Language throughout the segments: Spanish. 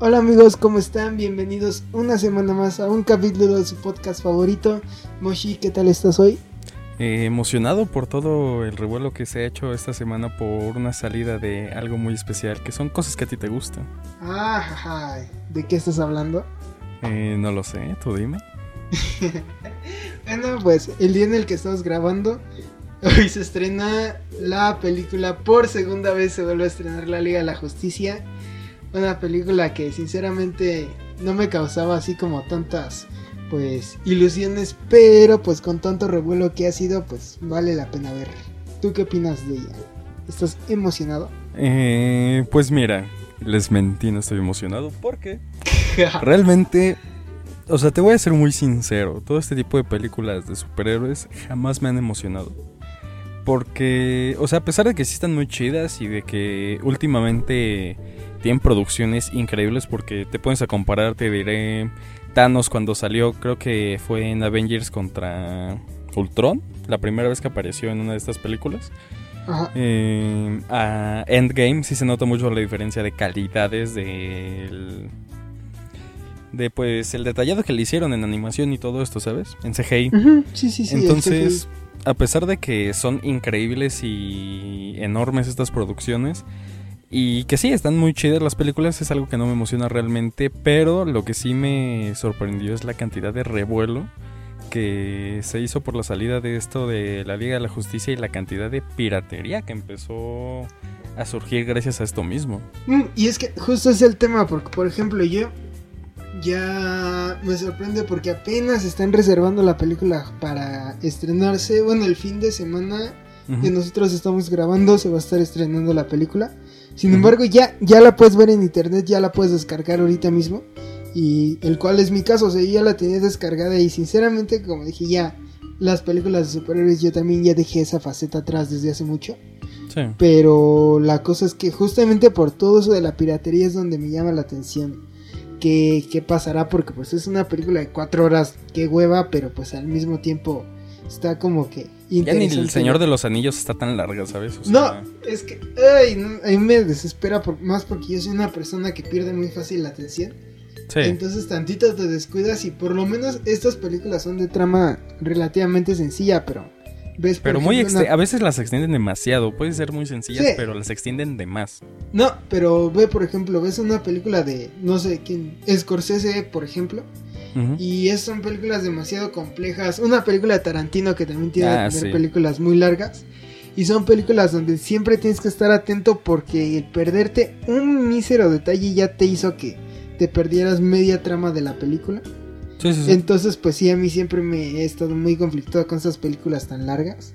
Hola amigos, ¿cómo están? Bienvenidos una semana más a un capítulo de su podcast favorito. Moshi, ¿qué tal estás hoy? Eh, emocionado por todo el revuelo que se ha hecho esta semana por una salida de algo muy especial, que son cosas que a ti te gustan. Ah, ¿de qué estás hablando? Eh, no lo sé, tú dime. bueno, pues el día en el que estamos grabando, hoy se estrena la película, por segunda vez se vuelve a estrenar la Liga de la Justicia. Una película que sinceramente no me causaba así como tantas pues ilusiones, pero pues con tanto revuelo que ha sido, pues vale la pena ver. ¿Tú qué opinas de ella? ¿Estás emocionado? Eh, pues mira, les mentí, no estoy emocionado porque realmente, o sea, te voy a ser muy sincero, todo este tipo de películas de superhéroes jamás me han emocionado. Porque, o sea, a pesar de que sí están muy chidas y de que últimamente tienen producciones increíbles porque te pones a comparar, te diré, Thanos cuando salió, creo que fue en Avengers contra Ultron, la primera vez que apareció en una de estas películas. Eh, a Endgame sí se nota mucho la diferencia de calidades del de pues el detallado que le hicieron en animación y todo esto, ¿sabes? En CGI. Sí, sí, sí. Entonces, a pesar de que son increíbles y enormes estas producciones, y que sí, están muy chidas las películas, es algo que no me emociona realmente, pero lo que sí me sorprendió es la cantidad de revuelo que se hizo por la salida de esto de la Liga de la Justicia y la cantidad de piratería que empezó a surgir gracias a esto mismo. Mm, y es que justo es el tema, porque por ejemplo yo ya me sorprende porque apenas están reservando la película para estrenarse, bueno, el fin de semana que nosotros estamos grabando se va a estar estrenando la película. Sin embargo, ya, ya la puedes ver en internet, ya la puedes descargar ahorita mismo. Y el cual es mi caso, o sea, yo ya la tenía descargada y sinceramente, como dije, ya las películas de superhéroes yo también ya dejé esa faceta atrás desde hace mucho. Sí. Pero la cosa es que justamente por todo eso de la piratería es donde me llama la atención. ¿Qué, qué pasará? Porque pues es una película de cuatro horas, qué hueva, pero pues al mismo tiempo está como que ya ni el Señor de los Anillos está tan larga, ¿sabes? no, es que ay, a mí me desespera más porque yo soy una persona que pierde muy fácil la atención. Sí. Entonces tantito te descuidas y por lo menos estas películas son de trama relativamente sencilla, pero ves Pero muy a veces las extienden demasiado, pueden ser muy sencillas, pero las extienden de más. No, pero ve por ejemplo, ves una película de no sé quién, Scorsese, por ejemplo, y es, son películas demasiado complejas. Una película de Tarantino que también tiene ah, películas muy largas. Y son películas donde siempre tienes que estar atento porque el perderte un mísero detalle ya te hizo que te perdieras media trama de la película. Entonces, pues sí, a mí siempre me he estado muy conflictuado con esas películas tan largas.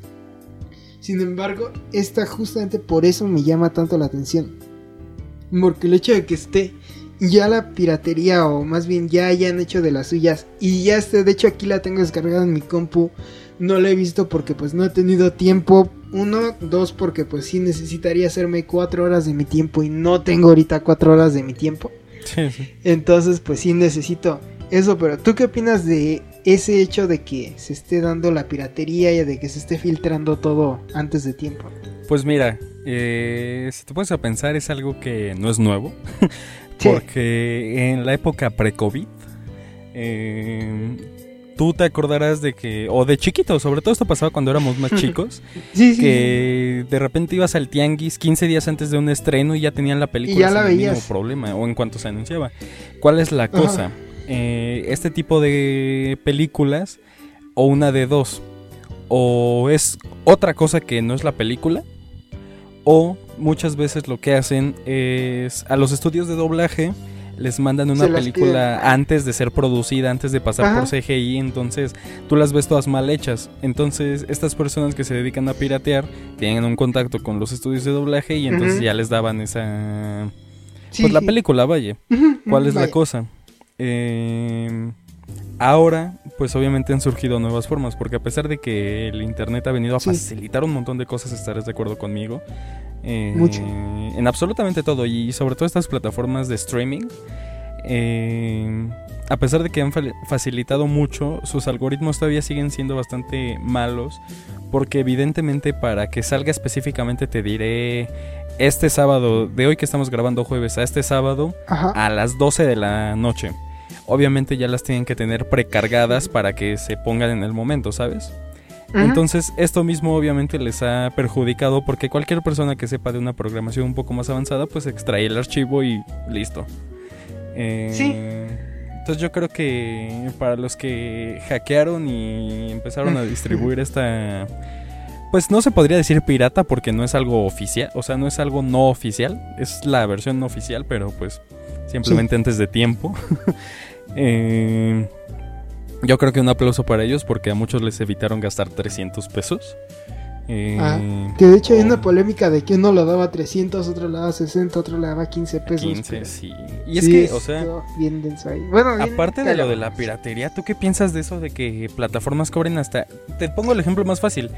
Sin embargo, esta justamente por eso me llama tanto la atención. Porque el hecho de que esté ya la piratería o más bien ya hayan hecho de las suyas y ya esté, de hecho aquí la tengo descargada en mi compu, no la he visto porque pues no he tenido tiempo, uno, dos porque pues sí necesitaría hacerme cuatro horas de mi tiempo y no tengo ahorita cuatro horas de mi tiempo. Entonces pues sí necesito eso, pero ¿tú qué opinas de ese hecho de que se esté dando la piratería y de que se esté filtrando todo antes de tiempo? Pues mira, eh, si te pones a pensar es algo que no es nuevo. Porque en la época pre-COVID, eh, tú te acordarás de que, o de chiquito, sobre todo esto pasaba cuando éramos más chicos, que de repente ibas al tianguis 15 días antes de un estreno y ya tenían la película y ya la veías. problema, o en cuanto se anunciaba. ¿Cuál es la cosa? Eh, este tipo de películas, o una de dos, o es otra cosa que no es la película, o muchas veces lo que hacen es a los estudios de doblaje les mandan una película antes de ser producida, antes de pasar por CGI, entonces tú las ves todas mal hechas. Entonces estas personas que se dedican a piratear tienen un contacto con los estudios de doblaje y entonces ya les daban esa... pues la película, vaya. ¿Cuál es la cosa? Eh, Ahora, pues obviamente han surgido nuevas formas, porque a pesar de que el Internet ha venido a facilitar un montón de cosas, estarás de acuerdo conmigo. Eh, Mucho. En absolutamente todo, y sobre todo estas plataformas de streaming, eh, a pesar de que han facilitado mucho, sus algoritmos todavía siguen siendo bastante malos. Porque evidentemente para que salga específicamente te diré este sábado, de hoy que estamos grabando jueves a este sábado, a las 12 de la noche. Obviamente ya las tienen que tener precargadas para que se pongan en el momento, ¿sabes? Entonces, esto mismo obviamente les ha perjudicado porque cualquier persona que sepa de una programación un poco más avanzada, pues extrae el archivo y listo. Eh, sí. Entonces yo creo que para los que hackearon y empezaron a distribuir esta... Pues no se podría decir pirata porque no es algo oficial, o sea, no es algo no oficial, es la versión no oficial, pero pues simplemente antes de tiempo. eh, yo creo que un aplauso para ellos porque a muchos les evitaron gastar 300 pesos. Eh, ah, que de hecho hay una polémica de que uno lo daba 300, otro le daba 60, otro le daba 15 pesos. 15, sí. Y es que, o sea, bien denso ahí. Bueno, aparte de lo de la piratería, ¿tú qué piensas de eso de que plataformas cobren hasta... Te pongo el ejemplo más fácil.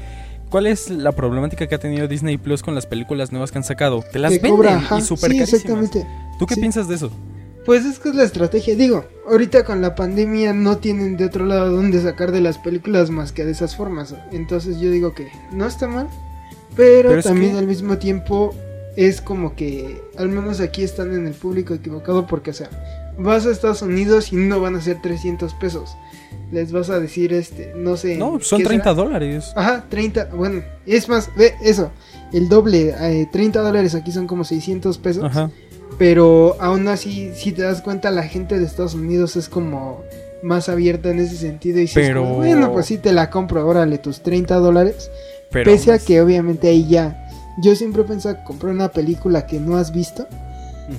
¿Cuál es la problemática que ha tenido Disney Plus con las películas nuevas que han sacado? Te las venden y súper sí, Exactamente. ¿Tú qué piensas de eso? Pues es que es la estrategia. Digo, ahorita con la pandemia no tienen de otro lado donde sacar de las películas más que de esas formas. Entonces yo digo que no está mal. Pero, también al mismo tiempo es como que al menos aquí están en el público equivocado porque, o sea, vas a Estados Unidos y no van a ser 300 pesos. Les vas a decir, este, no sé. No, son 30 dólares. Ajá, 30. Bueno, es más, ve eso. El doble, 30 eh, dólares aquí son como 600 pesos. Ajá. Pero aún así, si te das cuenta, la gente de Estados Unidos es como más abierta en ese sentido. Y pero... bueno, pues sí te la compro, órale, tus 30 dólares. Pese a que obviamente ahí ya. Yo siempre pensado comprar una película que no has visto.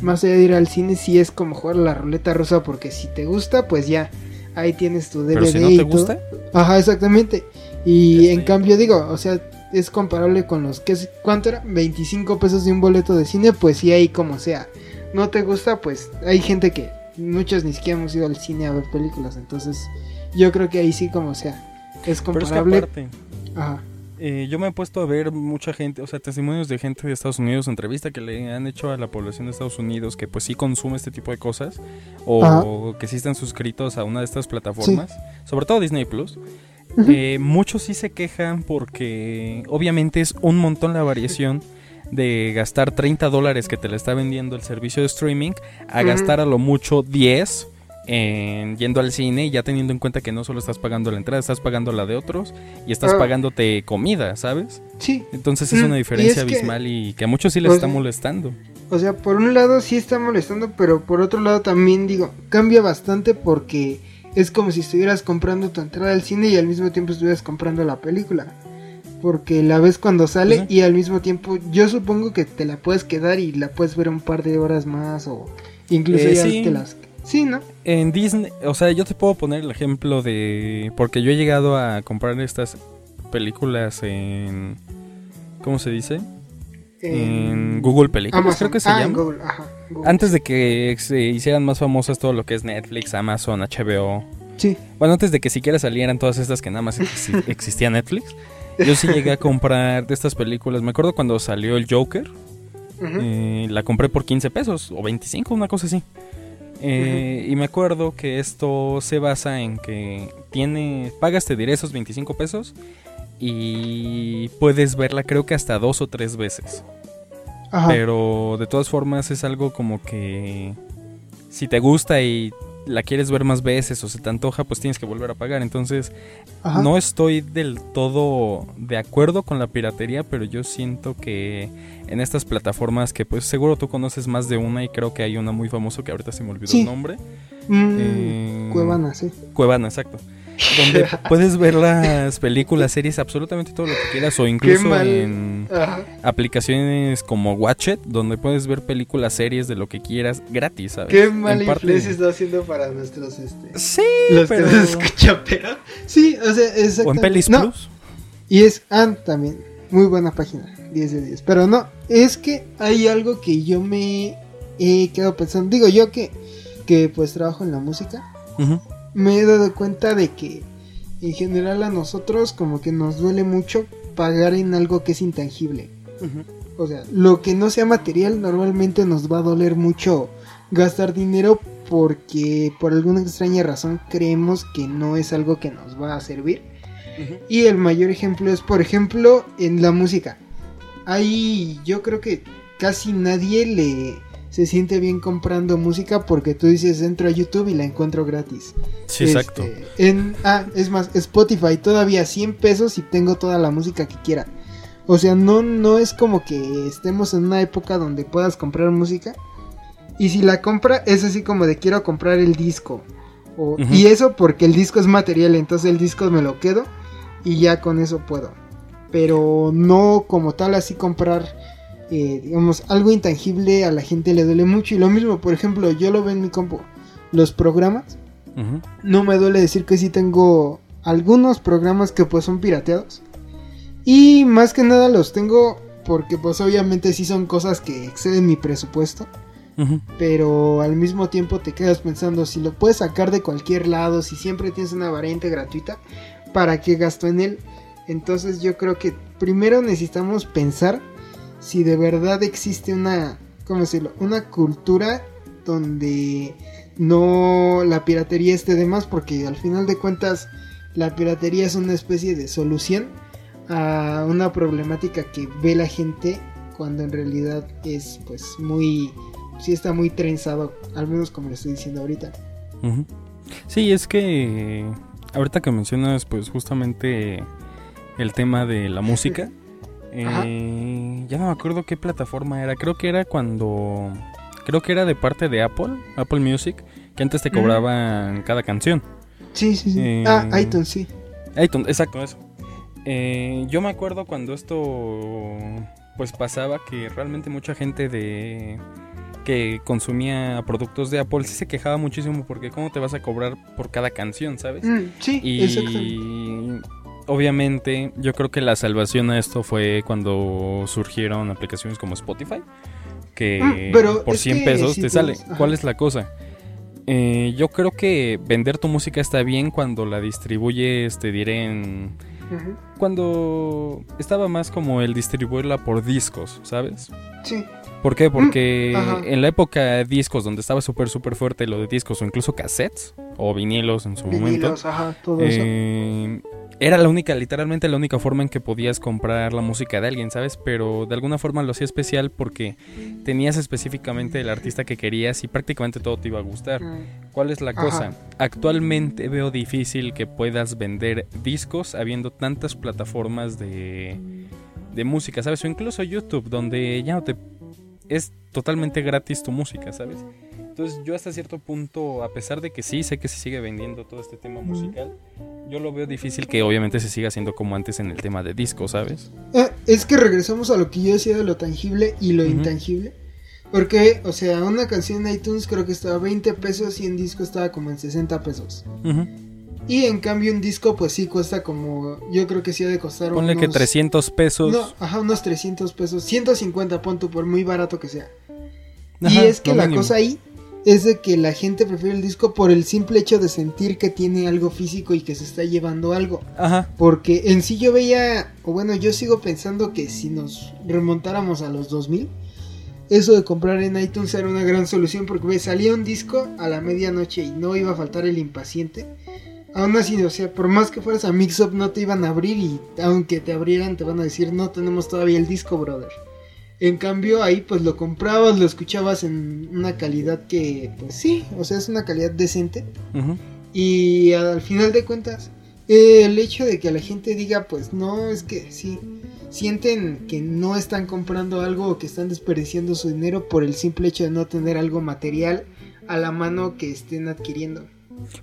Más allá de ir al cine, si es como jugar la ruleta rusa, porque si te gusta, pues ya. Ahí tienes tu DVD. Pero si no te gusta. Ajá, exactamente. Y en cambio, digo, o sea, es comparable con los que ¿cuánto era? 25 pesos de un boleto de cine, pues sí ahí como sea. No te gusta, pues hay gente que muchos ni siquiera hemos ido al cine a ver películas, entonces yo creo que ahí sí como sea. Es comparable. Ajá. Eh, yo me he puesto a ver mucha gente, o sea, testimonios de gente de Estados Unidos, entrevista que le han hecho a la población de Estados Unidos que pues sí consume este tipo de cosas o que sí están suscritos a una de estas plataformas, sobre todo Disney Plus. Eh, muchos sí se quejan porque obviamente es un montón la variación de gastar 30 dólares que te le está vendiendo el servicio de streaming a gastar a lo mucho 10 en yendo al cine y ya teniendo en cuenta que no solo estás pagando la entrada, estás pagando la de otros y estás ah. pagándote comida, ¿sabes? Sí. Entonces es una diferencia abismal y que a muchos sí les está molestando. O sea, por un lado sí está molestando, pero por otro lado también digo, cambia bastante porque es como si estuvieras comprando tu entrada al cine y al mismo tiempo estuvieras comprando la película. Porque la ves cuando sale y al mismo tiempo yo supongo que te la puedes quedar y la puedes ver un par de horas más o incluso eh, ya te las... Sí, ¿no? En Disney, o sea, yo te puedo poner el ejemplo de... Porque yo he llegado a comprar estas películas en... ¿Cómo se dice? En, Google Películas, creo que se ah, llama. Google, ajá. Antes de que se hicieran más famosas todo lo que es Netflix, Amazon, HBO. Sí. Bueno, antes de que siquiera salieran todas estas que nada más existía Netflix. Yo sí llegué a comprar de estas películas. Me acuerdo cuando salió el Joker. Eh, la compré por 15 pesos o 25, una cosa así. Eh, y me acuerdo que esto se basa en que tiene, pagas, te diré esos 25 pesos y puedes verla creo que hasta dos o tres veces. Pero de todas formas es algo como que si te gusta y la quieres ver más veces o se te antoja, pues tienes que volver a pagar. Entonces, no estoy del todo de acuerdo con la piratería, pero yo siento que en estas plataformas que pues seguro tú conoces más de una y creo que hay una muy famosa que ahorita se me olvidó el nombre. Mm, eh, Cuevana, sí. Cuevana, exacto donde puedes ver las películas, series, absolutamente todo lo que quieras, o incluso en aplicaciones como Watchet, donde puedes ver películas, series de lo que quieras gratis, ¿sabes? Qué mala influencia está haciendo para nuestros este, sí, los que nos escuchan, pero sí, o sea, exactamente. O en Pelis Plus. Y es ah, también, muy buena página, 10 de 10. Pero no, es que hay algo que yo me he quedado pensando, digo yo que, que pues trabajo en la música. Ajá me he dado cuenta de que en general a nosotros como que nos duele mucho pagar en algo que es intangible. O sea, lo que no sea material normalmente nos va a doler mucho gastar dinero porque por alguna extraña razón creemos que no es algo que nos va a servir. Y el mayor ejemplo es, por ejemplo, en la música. Ahí yo creo que casi nadie le se siente bien comprando música porque tú dices entro a YouTube y la encuentro gratis. Sí, exacto. Este, en, ah, es más, Spotify todavía 100 pesos y tengo toda la música que quiera. O sea, no, no es como que estemos en una época donde puedas comprar música. Y si la compra es así como de quiero comprar el disco. Y eso porque el disco es material, entonces el disco me lo quedo y ya con eso puedo. Pero no como tal así comprar eh, digamos, algo intangible a la gente le duele mucho. Y lo mismo, por ejemplo, yo lo veo en mi compu, los programas. No me duele decir que sí tengo algunos programas que pues son pirateados. Y más que nada los tengo porque pues obviamente sí son cosas que exceden mi presupuesto. Pero al mismo tiempo te quedas pensando si lo puedes sacar de cualquier lado, si siempre tienes una variante gratuita, ¿para qué gasto en él? Entonces yo creo que primero necesitamos pensar si de verdad existe una, ¿cómo decirlo? Una cultura donde no la piratería esté de más, porque al final de cuentas la piratería es una especie de solución a una problemática que ve la gente cuando en realidad es pues muy, sí está muy trenzado, al menos como le estoy diciendo ahorita. Sí, es que ahorita que mencionas pues justamente el tema de la música. Eh, ya no me acuerdo qué plataforma era. Creo que era cuando. Creo que era de parte de Apple, Apple Music, que antes te cobraban cada canción. Sí, sí, sí. Eh, ah, iTunes, sí. iTunes, exacto, eso. Eh, yo me acuerdo cuando esto pues pasaba que realmente mucha gente de que consumía productos de Apple sí se quejaba muchísimo porque cómo te vas a cobrar por cada canción, ¿sabes? Mm, sí, y obviamente yo creo que la salvación a esto fue cuando surgieron aplicaciones como Spotify, que mm, por 100 pesos te sale. ¿Cuál es la cosa? Eh, yo creo que vender tu música está bien cuando la distribuyes, te diré en... Cuando estaba más como el distribuirla por discos, ¿sabes? Sí. ¿Por qué? Porque mm, en la época de discos, donde estaba súper, súper fuerte lo de discos o incluso cassettes o vinilos en su momento, ajá, todo eh, era la única, literalmente la única forma en que podías comprar la música de alguien, ¿sabes? Pero de alguna forma lo hacía especial porque tenías específicamente el artista que querías y prácticamente todo te iba a gustar. ¿Cuál es la cosa? Actualmente veo difícil que puedas vender discos habiendo tantas plataformas de, de música, ¿sabes? O incluso YouTube, donde ya no te... Es totalmente gratis tu música, ¿sabes? Entonces yo hasta cierto punto, a pesar de que sí, sé que se sigue vendiendo todo este tema musical, yo lo veo difícil que obviamente se siga haciendo como antes en el tema de disco, ¿sabes? Eh, es que regresamos a lo que yo decía de lo tangible y lo intangible. Porque, o sea, una canción en iTunes creo que estaba 20 pesos y en disco estaba como en 60 pesos. Y en cambio un disco pues sí cuesta como, yo creo que sí ha de costar Ponle que 300 pesos. No, ajá, unos 300 pesos, 150 punto por muy barato que sea. y es que la cosa ahí es de que la gente prefiere el disco por el simple hecho de sentir que tiene algo físico y que se está llevando algo. Ajá. Porque en sí yo veía, o bueno, yo sigo pensando que si nos remontáramos a los 2000, eso de comprar en iTunes era una gran solución porque ve, salía un disco a la medianoche y no iba a faltar el impaciente. Aún así, o sea, por más que fueras a Mixup no te iban a abrir y aunque te abrieran te van a decir no tenemos todavía el disco, brother. En cambio ahí pues lo comprabas, lo escuchabas en una calidad que pues sí, o sea, es una calidad decente. Y al final de cuentas, el hecho de que la gente diga pues no, es que sí, sienten que no están comprando algo o que están desperdiciando su dinero por el simple hecho de no tener algo material a la mano que estén adquiriendo.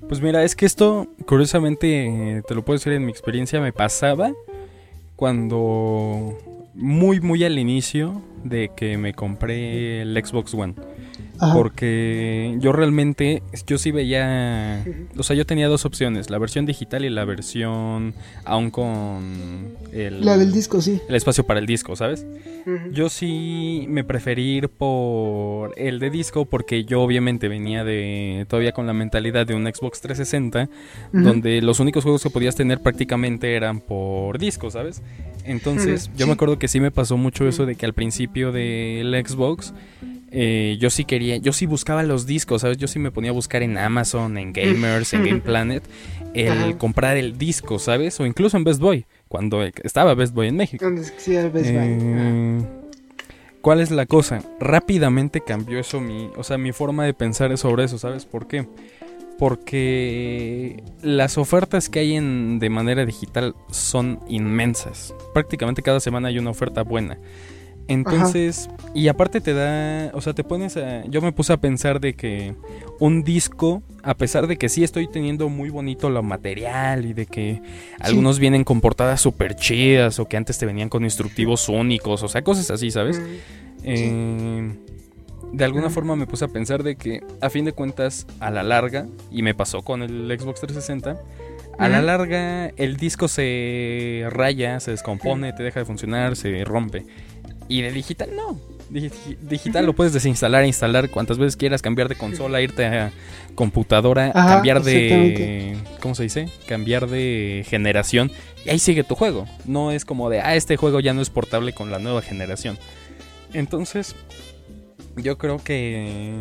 Pues mira, es que esto, curiosamente, te lo puedo decir en mi experiencia, me pasaba cuando muy, muy al inicio de que me compré el Xbox One. Porque yo realmente, yo sí veía, o sea, yo tenía dos opciones, la versión digital y la versión aún con el... La del disco, sí. El espacio para el disco, ¿sabes? Yo sí me preferí ir por el de disco porque yo obviamente venía de, todavía con la mentalidad de un Xbox 360, donde los únicos juegos que podías tener prácticamente eran por disco, ¿sabes? Entonces, yo me acuerdo que sí me pasó mucho eso de que al principio del Xbox eh, yo sí quería, yo sí buscaba los discos, ¿sabes? Yo sí me ponía a buscar en Amazon, en Gamers, en Game Planet, el comprar el disco, ¿sabes? O incluso en Best Boy, cuando estaba Best Boy en México. Sí, Best Boy. Eh, ¿Cuál es la cosa? Rápidamente cambió eso mi, o sea, mi forma de pensar sobre eso, ¿sabes por qué? Porque las ofertas que hay en, de manera digital son inmensas. Prácticamente cada semana hay una oferta buena. Entonces, y aparte te da, o sea, te pones a, yo me puse a pensar de que un disco, a pesar de que sí estoy teniendo muy bonito lo material y de que algunos vienen con portadas súper chidas o que antes te venían con instructivos únicos, o sea, cosas así, ¿sabes? Eh, de alguna forma me puse a pensar de que a fin de cuentas, a la larga, y me pasó con el Xbox 360, a la larga el disco se raya, se descompone, te deja de funcionar, se rompe. Y de digital no. digital lo puedes desinstalar, instalar cuantas veces quieras, cambiar de consola, irte a computadora, cambiar de... ¿Cómo se dice? Cambiar de generación. Y ahí sigue tu juego. No es como de, ah, este juego ya no es portable con la nueva generación. Entonces, yo creo que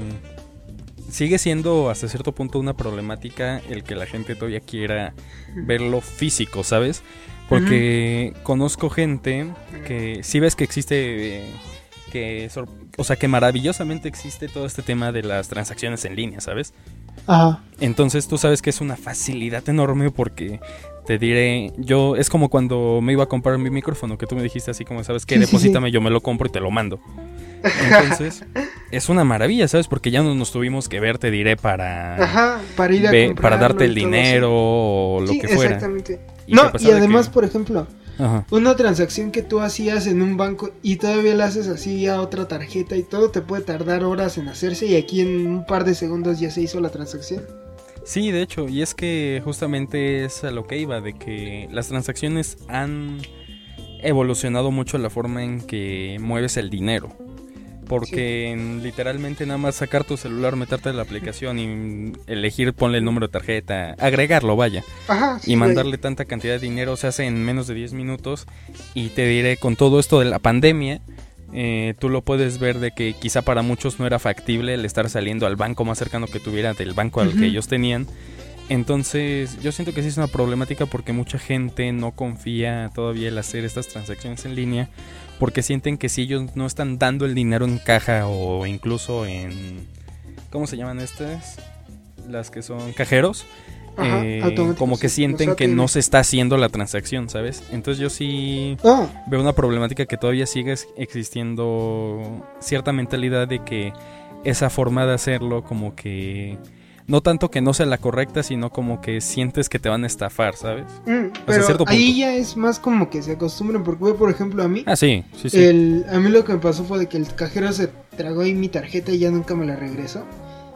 sigue siendo hasta cierto punto una problemática el que la gente todavía quiera verlo físico, ¿sabes? Porque conozco gente que si ves que existe, que, o sea, que maravillosamente existe todo este tema de las transacciones en línea, ¿sabes? Ajá. Entonces tú sabes que es una facilidad enorme porque te diré, yo es como cuando me iba a comprar mi micrófono, que tú me dijiste así como, ¿sabes que Deposítame, yo me lo compro y te lo mando. Entonces, es una maravilla, ¿sabes? Porque ya no nos tuvimos que ver, te diré, para, Ajá, para, ir a para darte el dinero o lo que fuera. Exactamente. No, y además, por ejemplo, una transacción que tú hacías en un banco y todavía la haces así a otra tarjeta y todo te puede tardar horas en hacerse y aquí en un par de segundos ya se hizo la transacción. Sí, de hecho, y es que justamente es a lo que iba, de que las transacciones han evolucionado mucho la forma en que mueves el dinero. Porque literalmente nada más sacar tu celular, meterte en la aplicación y elegir, ponle el número de tarjeta, agregarlo, vaya. y mandarle tanta cantidad de dinero se hace en menos de 10 minutos. Y te diré, con todo esto de la pandemia, eh, tú lo puedes ver de que quizá para muchos no era factible el estar saliendo al banco más cercano que tuviera del banco al que ellos tenían. Entonces, yo siento que sí es una problemática porque mucha gente no confía todavía el hacer estas transacciones en línea porque sienten que si ellos no están dando el dinero en caja o incluso en ¿cómo se llaman estas? Las que son cajeros. Eh, como que sienten que no se está haciendo la transacción, ¿sabes? Entonces yo sí ah. veo una problemática que todavía sigue existiendo cierta mentalidad de que esa forma de hacerlo como que no tanto que no sea la correcta, sino como que sientes que te van a estafar, ¿sabes? Mm, pero ahí ya es más como que se acostumbran, porque por ejemplo a mí. Ah, sí, sí, sí. El, a mí lo que me pasó fue de que el cajero se tragó ahí mi tarjeta y ya nunca me la regresó.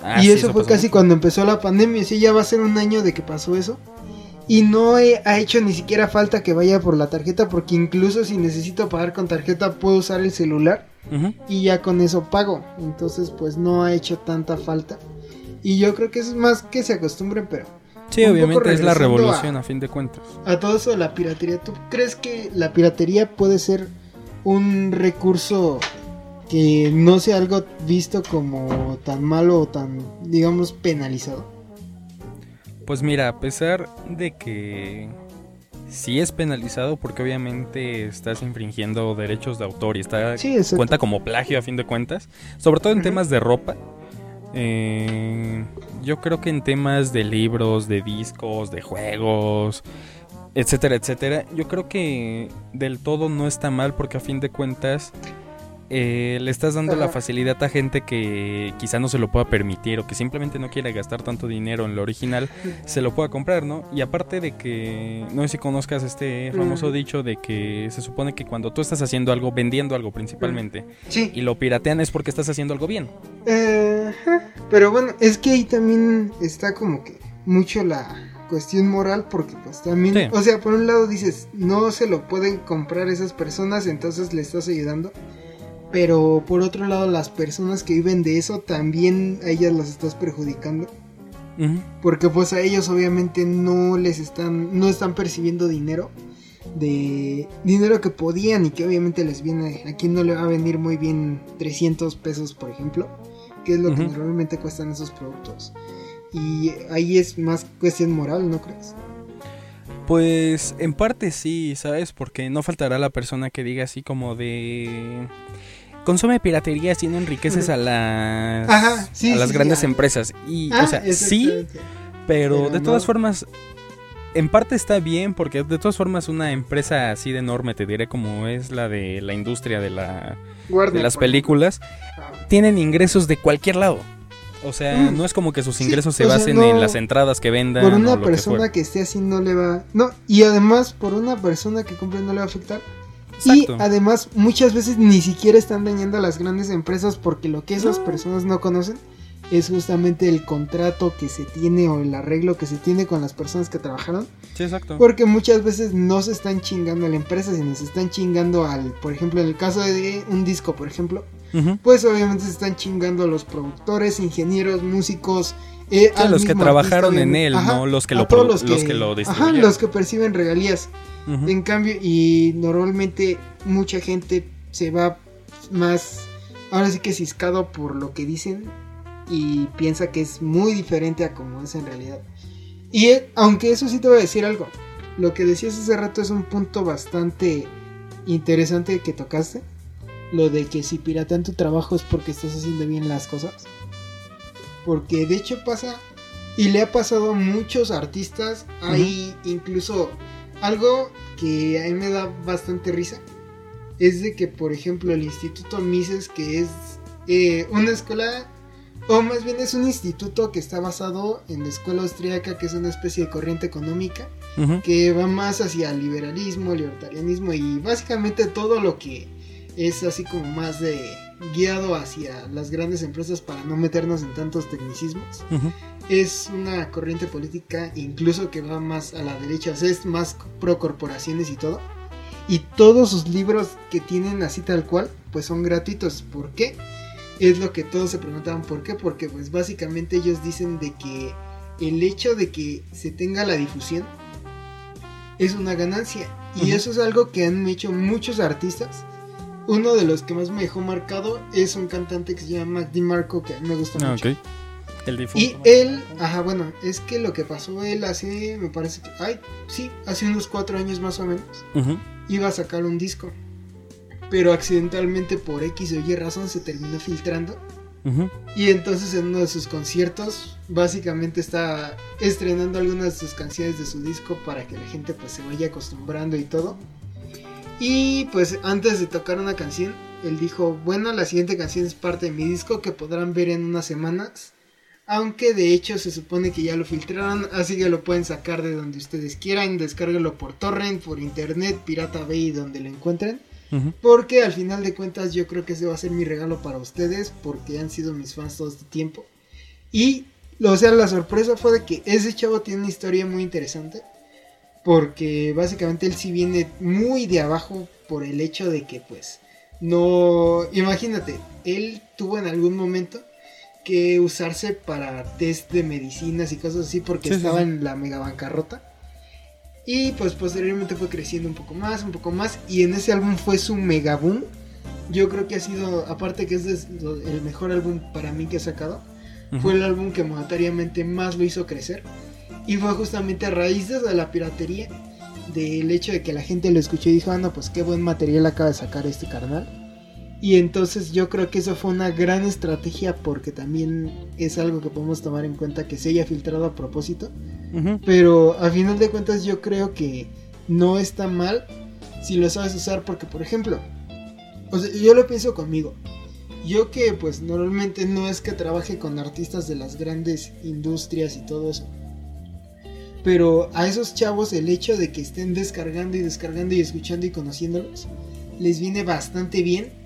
Ah, y eso, fue casi cuando empezó la pandemia, sí, ya va a ser un año de que pasó eso. Y no ha hecho ni siquiera falta que vaya por la tarjeta, porque incluso si necesito pagar con tarjeta puedo usar el celular y ya con eso pago. Entonces pues no ha hecho tanta falta. Y yo creo que es más que se acostumbren, pero... Sí, obviamente es la revolución a, fin de cuentas. A todo eso de la piratería, ¿tú crees que la piratería puede ser un recurso que no sea algo visto como tan malo o tan, digamos, penalizado? Pues mira, a pesar de que sí es penalizado porque obviamente estás infringiendo derechos de autor y está cuenta como plagio a fin de cuentas, sobre todo en temas de ropa, eh, yo creo que en temas de libros, de discos, de juegos, etcétera, etcétera, yo creo que del todo no está mal porque a fin de cuentas eh, le estás dando la facilidad a gente que quizá no se lo pueda permitir o que simplemente no quiere gastar tanto dinero en lo original, se lo pueda comprar, ¿no? Y aparte de que, no sé si conozcas este famoso dicho de que se supone que cuando tú estás haciendo algo, vendiendo algo principalmente, y lo piratean es porque estás haciendo algo bien. Eh, pero bueno, es que ahí también está como que mucho la cuestión moral porque pues también, o sea, por un lado dices, no se lo pueden comprar esas personas, entonces le estás ayudando pero por otro lado las personas que viven de eso también a ellas las estás perjudicando. Porque pues a ellos obviamente no les están, no están percibiendo dinero. de dinero que podían y que obviamente les viene, a quien no le va a venir muy bien 300 pesos, por ejemplo, que es lo que normalmente cuestan esos productos. Y ahí es más cuestión moral, ¿no crees? Pues en parte sí, ¿sabes? Porque no faltará la persona que diga así como de... Consume piratería si no enriqueces a las, a las grandes empresas. Y, o ah, sea, sí, pero, de todas formas, en parte está bien porque de todas formas una empresa así de enorme, te diré como es la de la industria de, la, de las películas, tienen ingresos de cualquier lado. O sea, mm. no es como que sus ingresos se basen en las entradas que vendan. Por una persona que, esté así no le va... No, y además por una persona que compre no le va a afectar. Y además muchas veces ni siquiera están dañando a las grandes empresas porque lo que esas personas no conocen es justamente el contrato que se tiene o el arreglo que se tiene con las personas que trabajaron. Sí, exacto. Porque muchas veces no se están chingando a la empresa, sino se están chingando al, por ejemplo, en el caso de un disco, por ejemplo, pues obviamente se están chingando a los productores, ingenieros, músicos. Eh, a los que trabajaron en él, ¿no? Los que lo, los que, lo Ajá, los que perciben regalías. En cambio, y normalmente mucha gente se va más, ahora sí que ciscado por lo que dicen y piensa que es muy diferente a como es en realidad. Y eh, aunque eso sí te voy a decir algo, lo que decías hace rato es un punto bastante interesante que tocaste, lo de que si piratean tu trabajo es porque estás haciendo bien las cosas. Porque de hecho pasa, y le ha pasado a muchos artistas, hay incluso algo que a mí me da bastante risa, es de que por ejemplo el Instituto Mises, que es eh, una escuela o más bien es un instituto que está basado en la escuela austríaca, que es una especie de corriente económica, que va más hacia el liberalismo, libertarianismo y básicamente todo lo que es así como más de guiado hacia las grandes empresas para no meternos en tantos tecnicismos. Es una corriente política incluso que va más a la derecha, o sea, es más pro corporaciones y todo. Y todos sus libros que tienen así tal cual, pues son gratuitos. ¿Por qué? es lo que todos se preguntaban por qué, porque pues básicamente ellos dicen de que el hecho de que se tenga la difusión es una ganancia y eso es algo que han hecho muchos artistas. Uno de los que más me dejó marcado es un cantante que se llama Mac DiMarco que me gusta ah, mucho. El y él, ajá, bueno, es que lo que pasó él hace, me parece que, ay, sí, hace unos cuatro años más o menos, iba a sacar un disco pero accidentalmente por X o Y razón se terminó filtrando. Y entonces en uno de sus conciertos básicamente está estrenando algunas de sus canciones de su disco para que la gente pues se vaya acostumbrando y todo. Y pues antes de tocar una canción, él dijo, bueno, la siguiente canción es parte de mi disco que podrán ver en unas semanas. Aunque de hecho se supone que ya lo filtraron, así que lo pueden sacar de donde ustedes quieran, descárguelo por torrent, por internet, pirata bay, donde lo encuentren. Porque al final de cuentas yo creo que ese va a ser mi regalo para ustedes porque han sido mis fans todo este tiempo. Y, o sea, la sorpresa fue de que ese chavo tiene una historia muy interesante. Porque básicamente él sí viene muy de abajo por el hecho de que pues no... Imagínate, él tuvo en algún momento que usarse para test de medicinas y cosas así porque estaba en la mega bancarrota. Y pues posteriormente fue creciendo un poco más, un poco más. Y en ese álbum fue su mega boom. Yo creo que ha sido, aparte que es el mejor álbum para mí que ha sacado, fue el álbum que monetariamente más lo hizo crecer. Y fue justamente a raíz de la piratería, del hecho de que la gente lo escuchó y dijo, ah, no, pues qué buen material acaba de sacar este carnal. Y entonces yo creo que eso fue una gran estrategia porque también es algo que podemos tomar en cuenta que se haya filtrado a propósito pero a final de cuentas yo creo que no está mal si lo sabes usar porque, por ejemplo, o sea, yo lo pienso conmigo. Yo que pues normalmente no es que trabaje con artistas de las grandes industrias y todo eso. Pero a esos chavos el hecho de que estén descargando y descargando y escuchando y conociéndolos les viene bastante bien.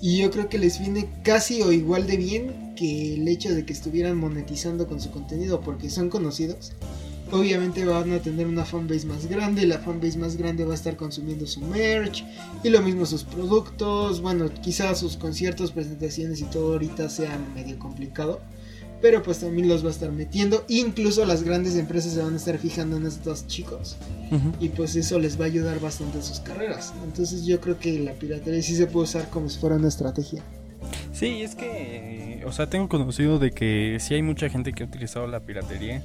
Y yo creo que les viene casi o igual de bien que el hecho de que estuvieran monetizando con su contenido porque son conocidos. Obviamente van a tener una fanbase más grande, la fanbase más grande va a estar consumiendo su merch y lo mismo sus productos. Bueno, quizás sus conciertos, presentaciones y todo ahorita sean medio complicado. Pero pues también los va a estar metiendo. Incluso las grandes empresas se van a estar fijando en estos chicos. Y pues eso les va a ayudar bastante a sus carreras. Entonces yo creo que la piratería sí se puede usar como si fuera una estrategia. Sí, es que, o sea, tengo conocido de que sí hay mucha gente que ha utilizado la piratería.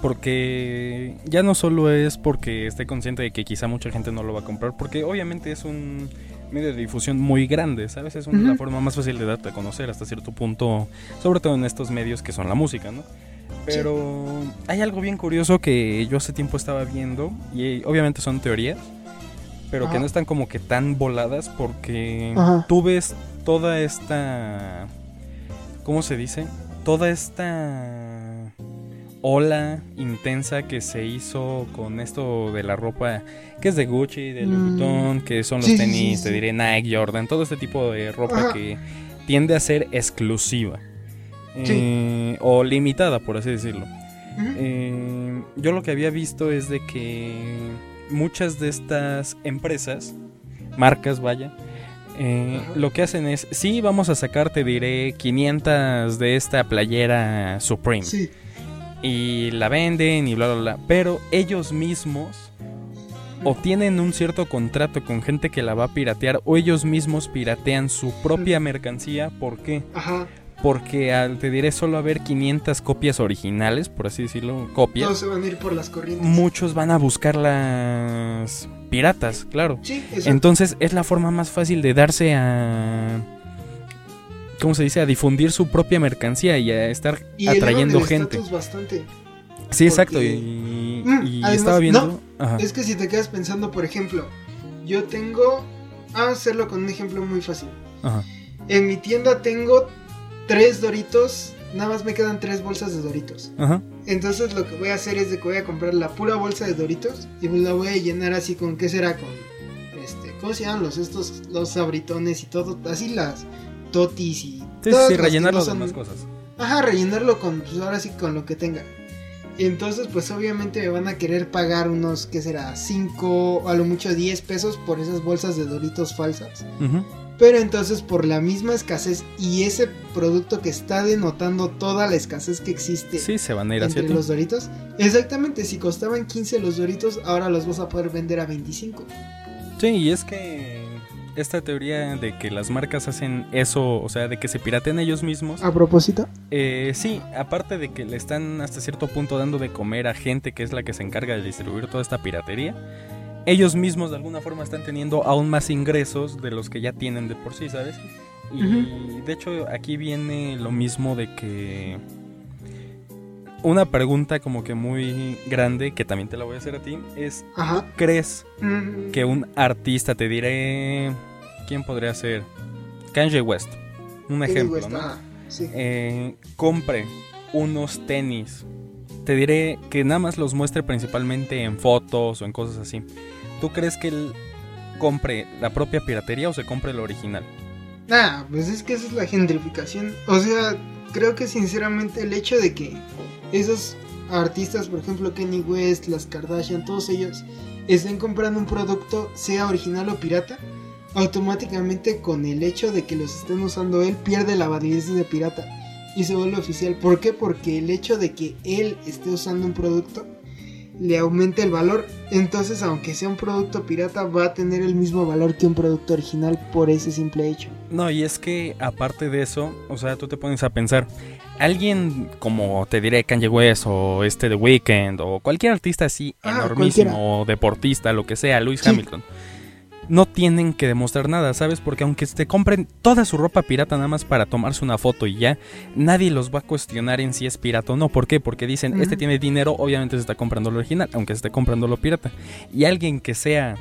Porque ya no solo es porque esté consciente de que quizá mucha gente no lo va a comprar, porque obviamente es un medio de difusión muy grande, ¿sabes? Es una, la forma más fácil de darte a conocer hasta cierto punto, sobre todo en estos medios que son la música, ¿no? Pero hay algo bien curioso que yo hace tiempo estaba viendo, y obviamente son teorías, pero que no están como que tan voladas porque tú ves toda esta... ¿Cómo se dice? Toda esta ola intensa que se hizo con esto de la ropa que es de Gucci, de Louis mm. Vuitton, que son los tenis, te diré Nike, Jordan, todo este tipo de ropa que tiende a ser exclusiva eh, o limitada, por así decirlo. Eh, yo lo que había visto es de que muchas de estas empresas, marcas, vaya, eh, lo que hacen es, sí, vamos a sacar, te diré, 500 de esta playera Supreme. Sí y la venden y bla, bla, bla. Pero ellos mismos obtienen un cierto contrato con gente que la va a piratear o ellos mismos piratean su propia mercancía. ¿Por qué? Ajá. Porque al, te diré solo haber 500 copias originales, por así decirlo, copias. Todos se van a ir por las corrientes. Muchos van a buscar las piratas, claro. Sí, Entonces es la forma más fácil de darse a ¿cómo se dice? A difundir su propia mercancía y a estar atrayendo gente. Bastante. Sí, exacto. Y, mm, estaba viendo. es que si te quedas pensando, por ejemplo, yo tengo. A hacerlo con un ejemplo muy fácil. Ajá. En mi tienda tengo tres doritos. Nada más me quedan tres bolsas de doritos. Ajá. Entonces lo que voy a hacer es de que voy a comprar la pura bolsa de doritos y la voy a llenar así con qué será con este, ¿cómo se llaman los estos los abritones y todo, así las totis y... Sí, sí, rellenarlo de más cosas. Ajá, rellenarlo con, pues ahora sí, con lo que tenga. Entonces, pues obviamente me van a querer pagar unos, ¿qué será? 5, a lo mucho 10 pesos por esas bolsas de doritos falsas. Pero entonces por la misma escasez y ese producto que está denotando toda la escasez que existe sí, se van a ir entre los doritos. Exactamente, si costaban 15 los doritos, ahora los vas a poder vender a 25. Sí, y es que esta teoría de que las marcas hacen eso, o sea, de que se piraten ellos mismos. ¿A propósito? Eh, sí, aparte de que le están hasta cierto punto dando de comer a gente que es la que se encarga de distribuir toda esta piratería, ellos mismos de alguna forma están teniendo aún más ingresos de los que ya tienen de por sí, ¿sabes? Y de hecho aquí viene lo mismo de que una pregunta como que muy grande, que también te la voy a hacer a ti, es, ¿tú crees que un artista, te diré, ¿quién podría ser? Kanye West, un ejemplo, ¿no? Eh, compre unos tenis, te diré que nada más los muestre principalmente en fotos o en cosas así. ¿Tú crees que él compre la propia piratería o se compre el original? Ah, pues es que esa es la gentrificación. O sea, creo que sinceramente el hecho de que esos artistas, por ejemplo Kenny West, las Kardashian, todos ellos, estén comprando un producto, sea original o pirata, automáticamente con el hecho de que los estén usando él, pierde la validez de pirata y se vuelve oficial. ¿Por qué? Porque el hecho de que él esté usando un producto le aumenta el valor. Entonces, aunque sea un producto pirata, va a tener el mismo valor que un producto original por ese simple hecho. No, y es que aparte de eso, o sea, tú te pones a pensar, alguien como te diré Kanye West o este The Weeknd o cualquier artista así ah, enormísimo, deportista, lo que sea, Lewis Hamilton, no tienen que demostrar nada, ¿sabes? Porque aunque te compren toda su ropa pirata nada más para tomarse una foto y ya, nadie los va a cuestionar en si es pirata o no. ¿Por qué? Porque dicen, este tiene dinero, obviamente se está comprando lo original, aunque se esté comprando lo pirata. Y alguien que sea...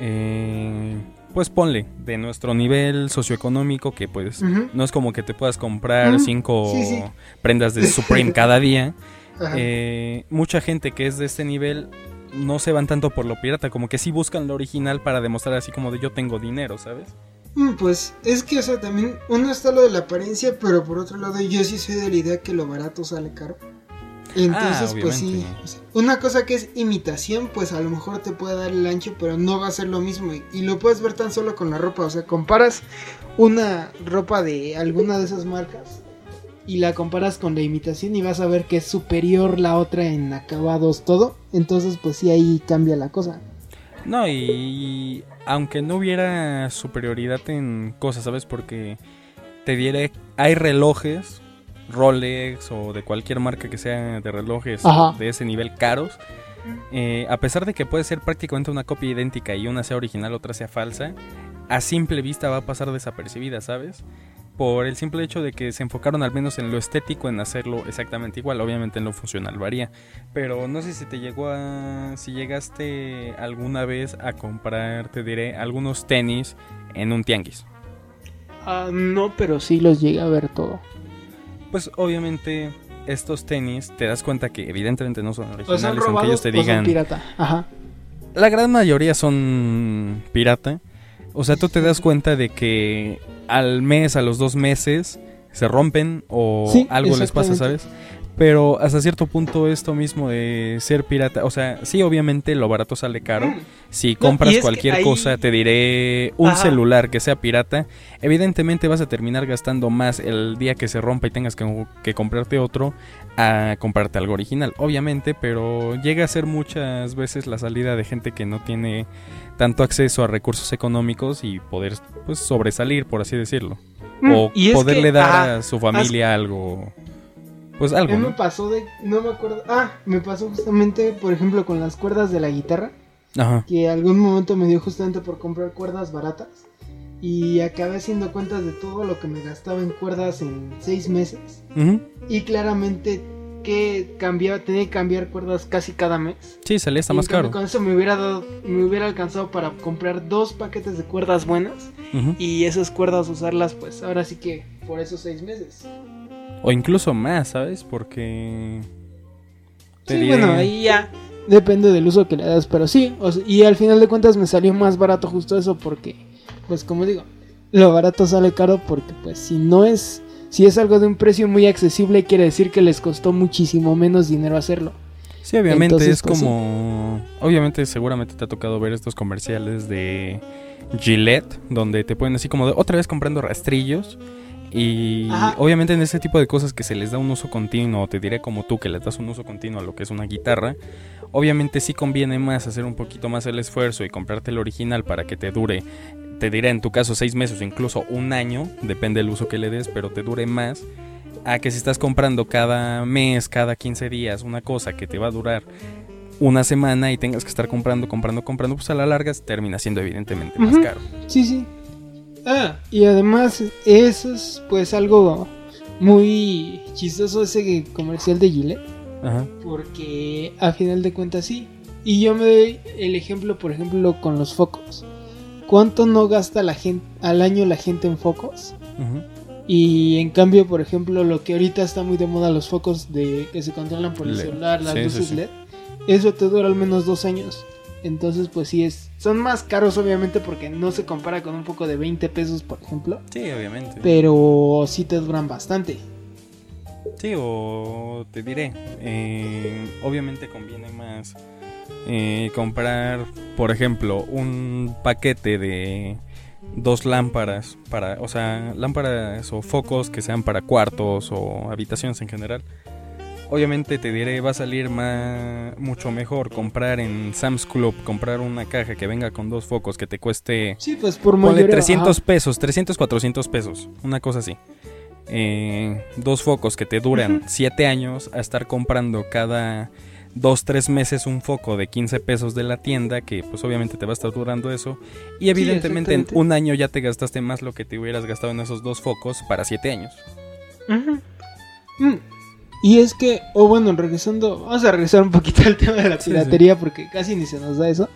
Eh, pues ponle, de nuestro nivel socioeconómico, que pues no es como que te puedas comprar cinco prendas de Supreme cada día. Eh, mucha gente que es de este nivel no se van tanto por lo pirata, como que sí buscan lo original para demostrar así como de yo tengo dinero, ¿sabes? Mm, pues es que, o sea, también uno está lo de la apariencia, pero por otro lado yo sí soy de la idea que lo barato sale caro. Entonces, ah, pues sí, una cosa que es imitación, pues a lo mejor te puede dar el ancho, pero no va a ser lo mismo. Y, lo puedes ver tan solo con la ropa, o sea, comparas una ropa de alguna de esas marcas y la comparas con la imitación y vas a ver que es superior la otra en acabados todo. Entonces pues sí ahí cambia la cosa. No, y aunque no hubiera superioridad en cosas, ¿sabes? Porque te diré, hay relojes, Rolex o de cualquier marca que sea de relojes de ese nivel caros. Eh, a pesar de que puede ser prácticamente una copia idéntica y una sea original, otra sea falsa, a simple vista va a pasar desapercibida, ¿sabes? Por el simple hecho de que se enfocaron al menos en lo estético, en hacerlo exactamente igual, obviamente en lo funcional varía, pero no sé si te llegó a, si llegaste alguna vez a comprar, te diré, algunos tenis en un tianguis. Ah, no, pero sí los llegué a ver todo. Pues obviamente estos tenis te das cuenta que evidentemente no son originales, aunque ellos te digan... pirata. Ajá. La gran mayoría son pirata. O sea, tú te das cuenta de que al mes, a los dos meses, se rompen o algo les pasa, ¿sabes? Pero hasta cierto punto esto mismo de ser pirata, o sea, sí, obviamente lo barato sale caro. Mm. Si compras cualquier cosa, te diré un celular que sea pirata, evidentemente vas a terminar gastando más el día que se rompa y tengas que, que, comprarte otro a comprarte algo original, obviamente, pero llega a ser muchas veces la salida de gente que no tiene tanto acceso a recursos económicos y poder pues sobresalir, por así decirlo. Mm, o poderle dar a su familia algo. Pues algo. me pasó de. No me acuerdo. Ah, me pasó justamente, por ejemplo, con las cuerdas de la guitarra. Ajá. Que algún momento me dio justamente por comprar cuerdas baratas. Y acabé haciendo cuentas de todo lo que me gastaba en cuerdas en seis meses. Y claramente que cambiar, tenía que cambiar cuerdas casi cada mes. Sí, salía hasta más caro. Con eso me hubiera dado, me hubiera alcanzado para comprar dos paquetes de cuerdas buenas y esas cuerdas usarlas, pues ahora sí que por esos seis meses. O incluso más, ¿sabes? Porque. sí, bueno, ahí ya depende del uso que le das, pero sí. y al final de cuentas me salió más barato justo eso porque, pues como digo, lo barato sale caro porque, pues si no es si es algo de un precio muy accesible, quiere decir que les costó muchísimo menos dinero hacerlo. Sí, obviamente es pues, como... Obviamente seguramente te ha tocado ver estos comerciales de Gillette, donde te ponen así como de otra vez comprando rastrillos. Y obviamente en ese tipo de cosas que se les da un uso continuo, te diré como tú que le das un uso continuo a lo que es una guitarra, obviamente sí conviene más hacer un poquito más el esfuerzo y comprarte el original para que te dure te diré en tu caso seis meses o incluso un año, depende del uso que le des, pero te dure más, a que si estás comprando cada mes, cada 15 días una cosa que te va a durar una semana y tengas que estar comprando, comprando, comprando, pues a la larga termina siendo evidentemente más caro. Sí, sí. Ah, y además eso es pues algo muy chistoso ese comercial de Gillette. Ajá. Porque a final de cuentas sí. Y yo me doy el ejemplo, por ejemplo, con los focos. ¿Cuánto no gasta la gente al año la gente en focos? Y en cambio, por ejemplo, lo que ahorita está muy de moda, los focos de que se controlan por el celular, las luces LED, eso te dura al menos dos años. Entonces, pues sí es. Son más caros, obviamente, porque no se compara con un foco de 20 pesos, por ejemplo. Sí, obviamente. Pero sí te duran bastante. Sí, o te diré. Eh, obviamente conviene más eh, comprar, por ejemplo, un paquete de dos lámparas para, o sea, lámparas o focos que sean para cuartos o habitaciones en general. Obviamente te diré, va a salir más, mucho mejor comprar en Sam's Club, comprar una caja que venga con dos focos que te cueste... Sí, pues por mayoría, 300 pesos, 300, 400 pesos, una cosa así. Eh, dos focos que te duran 7 años a estar comprando cada dos, tres meses un foco de 15 pesos de la tienda, que pues obviamente te va a estar durando eso. Y evidentemente en un año ya te gastaste más lo que te hubieras gastado en esos dos focos para siete años. Mm. Y es que, o bueno, regresando, vamos a regresar un poquito al tema de la piratería porque casi ni se nos da eso.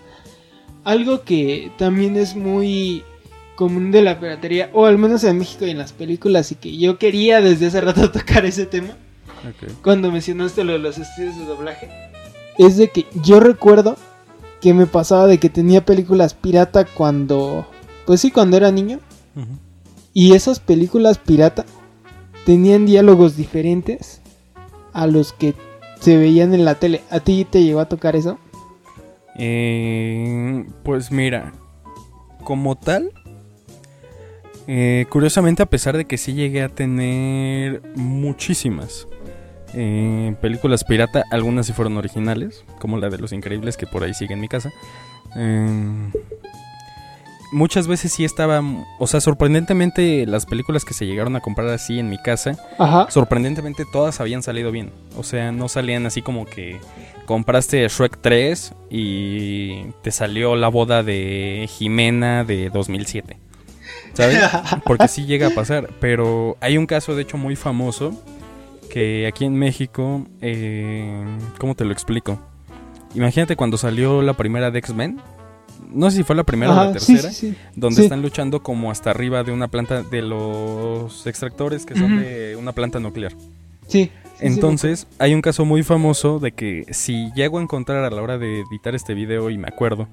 Algo que también es muy común de la piratería, o al menos en México y en las películas, y que yo quería desde hace rato tocar ese tema. Cuando mencionaste lo de los estudios de doblaje es de que yo recuerdo que me pasaba de que tenía películas pirata cuando, pues sí, cuando era niño. Y esas películas pirata tenían diálogos diferentes a los que se veían en la tele. ¿A ti te llegó a tocar eso? Eh, pues mira, como tal, Eh, curiosamente, a pesar de que sí llegué a tener muchísimas eh, películas pirata, algunas sí fueron originales, como la de Los Increíbles que por ahí sigue en mi casa. Eh, muchas veces sí estaba, o sea, sorprendentemente las películas que se llegaron a comprar así en mi casa, sorprendentemente todas habían salido bien. O sea, no salían así como que compraste Shrek 3 y te salió la boda de Jimena de 2007. ¿Sabes? Porque sí llega a pasar. Pero hay un caso, de hecho, muy famoso que aquí en México, eh, ¿cómo te lo explico? Imagínate cuando salió la primera de X-Men no sé si fue la primera o la tercera, donde están luchando como hasta arriba de una planta de los extractores que son de una planta nuclear. Sí. Entonces, hay un caso muy famoso de que si llego a encontrar a la hora de editar este video y me acuerdo,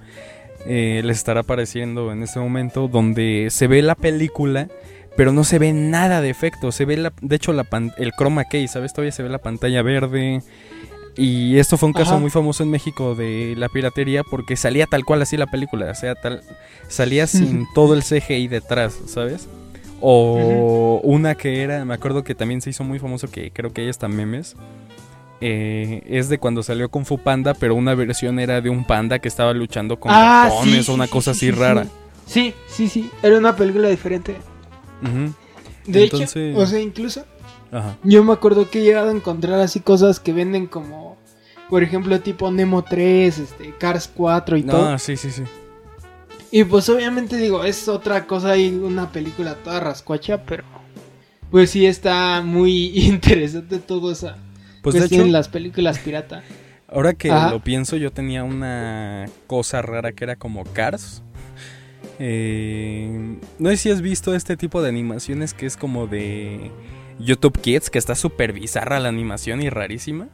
eh, les estará apareciendo en este momento donde se ve la película, pero no se ve nada de efecto. Se ve, la, de hecho, la el chroma key, ¿sabes? Todavía se ve la pantalla verde. Y esto fue un caso muy famoso en México de la piratería porque salía tal cual así la película, o sea, tal salía sin todo el CGI detrás, ¿sabes? O una que era, me acuerdo que también se hizo muy famoso que creo que hay hasta memes. Eh, es de cuando salió Kung Fu Panda, pero una versión era de un panda que estaba luchando con ah, o una cosa así rara. Sí, sí, sí, era una película diferente. De hecho, o sea, incluso yo me acuerdo que he llegado a encontrar así cosas que venden como, por ejemplo, tipo Nemo 3, este, Cars 4 y todo. Ah, sí, sí, sí. Y pues obviamente digo, es otra cosa y una película toda rascuacha, pero pues sí está muy interesante todo eso. Pues de hecho, en las películas pirata. Ahora que lo pienso, yo tenía una cosa rara que era como Cars. Eh, no sé si has visto este tipo de animaciones que es como de YouTube Kids, que está súper bizarra la animación y rarísima.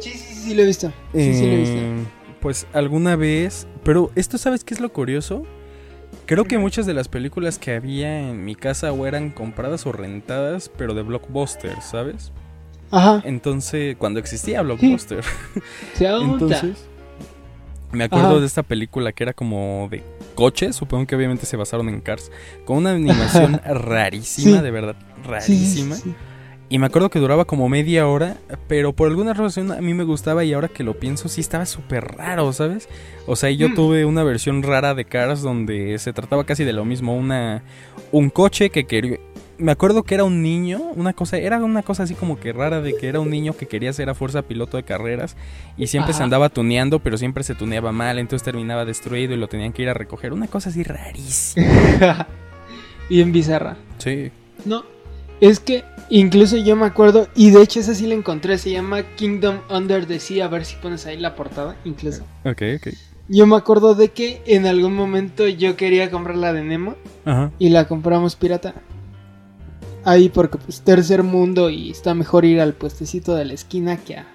Sí, sí, sí, lo he visto. Sí, sí, lo he visto. Eh, pues alguna vez. Pero esto, ¿sabes qué es lo curioso? Creo que muchas de las películas que había en mi casa o eran compradas o rentadas, pero de Blockbuster, ¿sabes? Ajá. Entonces, cuando existía Blockbuster. Sí. Entonces, me acuerdo de esta película que era como de coches, supongo que obviamente se basaron en Cars, con una animación rarísima, de verdad, rarísima. y me acuerdo que duraba como media hora, pero por alguna razón a mí me gustaba y ahora que lo pienso sí estaba súper raro, ¿sabes? O sea, yo mm. tuve una versión rara de Cars donde se trataba casi de lo mismo, una un coche que quería me acuerdo que era un niño, una cosa, era una cosa así como que rara de que era un niño que quería ser a fuerza piloto de carreras y siempre se andaba tuneando, pero siempre se tuneaba mal, entonces terminaba destruido y lo tenían que ir a recoger, una cosa así rarísima. Bien bizarra. Sí. No, es que incluso yo me acuerdo, y de hecho esa sí la encontré, se llama Kingdom Under the Sea, a ver si pones ahí la portada, incluso. Ok, ok. Yo me acuerdo de que en algún momento yo quería comprar la de Nemo Ajá. y la compramos pirata ahí porque pues tercer mundo y está mejor ir al puestecito de la esquina que a,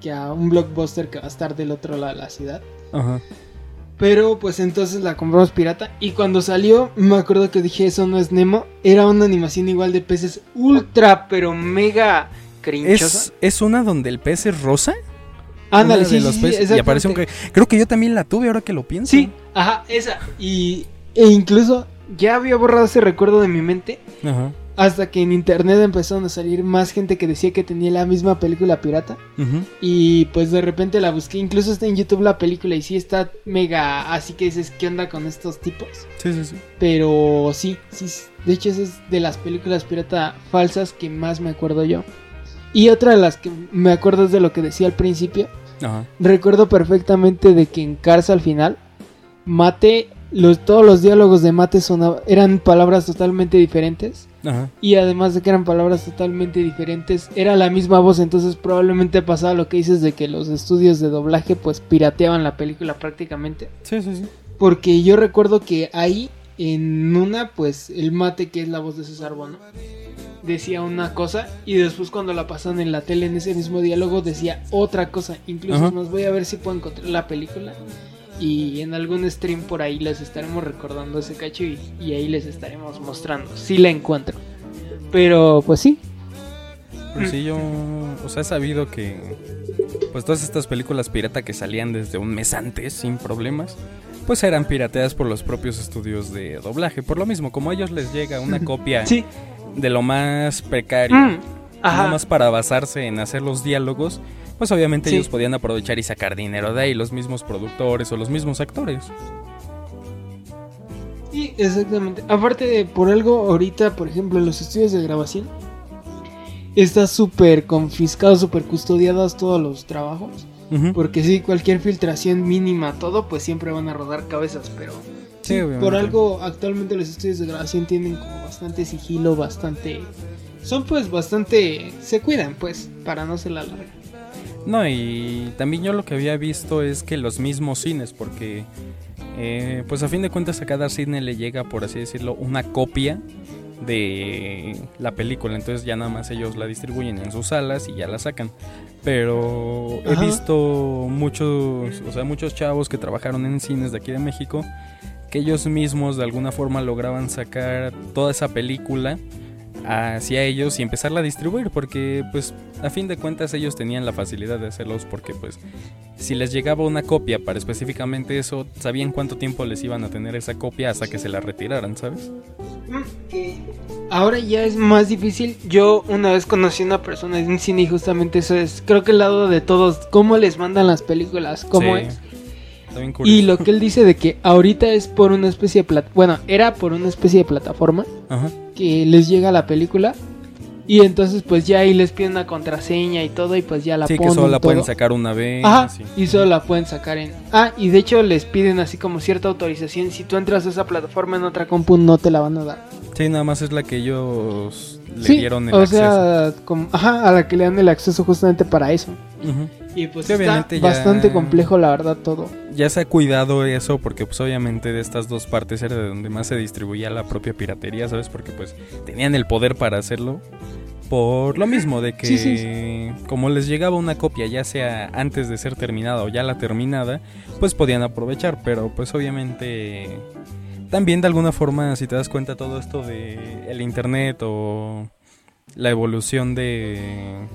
que a un blockbuster que va a estar del otro lado de la ciudad. Ajá. Pero pues entonces la compramos pirata y cuando salió me acuerdo que dije eso no es Nemo, era una animación igual de peces ultra pero mega crinchosa. ¿Es, una donde el pez es rosa? Ándale, sí, los peces, y aparece un creo que yo también la tuve ahora que lo pienso. Sí, ajá, esa y e incluso ya había borrado ese recuerdo de mi mente. Ajá. Hasta que en internet empezaron a salir más gente que decía que tenía la misma película pirata. Y pues de repente la busqué. Incluso está en YouTube la película y sí está mega. Así que dices, ¿qué onda con estos tipos? Sí, sí, sí. Pero sí, sí. De hecho, esa es de las películas pirata falsas que más me acuerdo yo. Y otra de las que me acuerdo es de lo que decía al principio. Recuerdo perfectamente de que en Cars al final, Mate los, todos los diálogos de Mate eran palabras totalmente diferentes. Y además de que eran palabras totalmente diferentes, era la misma voz. Entonces probablemente pasaba lo que dices de que los estudios de doblaje pues pirateaban la película prácticamente. Sí, sí, sí. Porque yo recuerdo que ahí, en una, pues el Mate, que es la voz de César Bono, decía una cosa y después cuando la pasan en la tele en ese mismo diálogo decía otra cosa. Incluso nos voy a ver si puedo encontrar la película y en algún stream por ahí les estaremos recordando ese cacho y, ahí les estaremos mostrando, si la encuentro. Pero pues sí. Pues sí, yo, o sea, he sabido que pues todas estas películas pirata que salían desde un mes antes sin problemas, pues eran pirateadas por los propios estudios de doblaje. Por lo mismo, como a ellos les llega una copia de lo más precario, mm, nada más para basarse en hacer los diálogos, pues obviamente ellos podían aprovechar y sacar dinero de ahí, los mismos productores o los mismos actores. Sí, exactamente. Aparte de por algo, ahorita, por ejemplo, en los estudios de grabación, está súper confiscado, súper custodiados todos los trabajos. Porque sí, cualquier filtración mínima, todo, pues siempre van a rodar cabezas, pero... Sí, por algo actualmente los estudios de grabación tienen como bastante sigilo, bastante... Son pues bastante... Se cuidan pues, para no se la larga. No, y también yo lo que había visto es que los mismos cines, porque eh, pues a fin de cuentas a cada cine le llega, por así decirlo, una copia de la película, entonces ya nada más ellos la distribuyen en sus salas y ya la sacan. Pero he visto muchos, o sea, muchos chavos que trabajaron en cines de aquí de México que ellos mismos de alguna forma lograban sacar toda esa película hacia ellos y empezarla a distribuir porque pues a fin de cuentas ellos tenían la facilidad de hacerlos porque pues si les llegaba una copia para específicamente eso sabían cuánto tiempo les iban a tener esa copia hasta que se la retiraran sabes ahora ya es más difícil. Yo una vez conocí a una persona en un cine y justamente eso es creo que el lado de todos cómo les mandan las películas cómo es y lo que él dice de que ahorita es por una especie de plataforma, bueno, era por una especie de plataforma que les llega la película y entonces pues ya ahí les piden una contraseña y todo y pues ya la sí, que solo la pueden sacar una vez. Ajá, y solo la pueden sacar en... Ah, y de hecho les piden así como cierta autorización. Si tú entras a esa plataforma en otra compu no te la van a dar. Sí, nada más es la que ellos le dieron el o sea, como, ajá, a la que le dan el acceso justamente para eso. Y pues está bastante complejo la verdad todo. Ya se ha cuidado eso porque pues obviamente de estas dos partes era de donde más se distribuía la propia piratería, ¿sabes? Porque pues tenían el poder para hacerlo. Por lo mismo de que como les llegaba una copia ya sea antes de ser terminada o ya la terminada, pues podían aprovechar, pero pues obviamente también de alguna forma si te das cuenta todo esto de el internet o la evolución de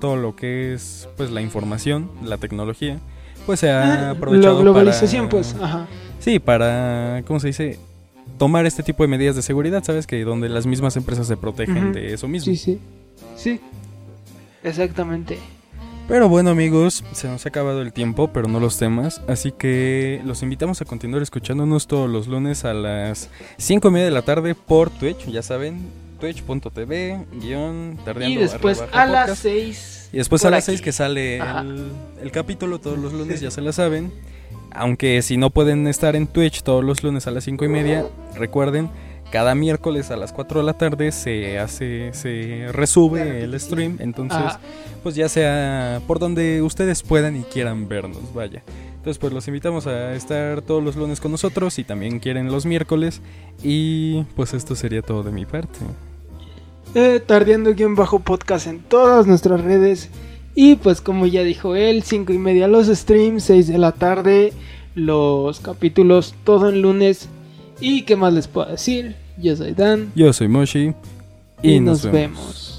todo lo que es pues la información, la tecnología, pues se ha ah, aprovechado la globalización pues, ajá. Sí, para ¿cómo se dice? tomar este tipo de medidas de seguridad, ¿sabes? Que donde las mismas empresas se protegen de eso mismo. Sí, sí. Sí. Exactamente. Pero bueno amigos, se nos ha acabado el tiempo, pero no los temas, así que los invitamos a continuar escuchándonos todos los lunes a las 5 y media de la tarde por Twitch, ya saben, twitch.tv guion Y después a las 6. Y después a las 6 que sale el, capítulo todos los lunes, ya se la saben. Aunque si no pueden estar en Twitch todos los lunes a las 5 y media, recuerden, cada miércoles a las 4 de la tarde se hace, se resube el stream. Entonces, pues ya sea por donde ustedes puedan y quieran vernos, vaya. Entonces, pues los invitamos a estar todos los lunes con nosotros y también quieren los miércoles. Y pues esto sería todo de mi parte eh, tardeando guion bajo podcast en todas nuestras redes. Y pues como ya dijo él, 5 y media los streams, 6 de la tarde los capítulos todo el lunes. ¿Y qué más les puedo decir? Yo soy Dan. Yo soy Moshi. Y, nos, vemos.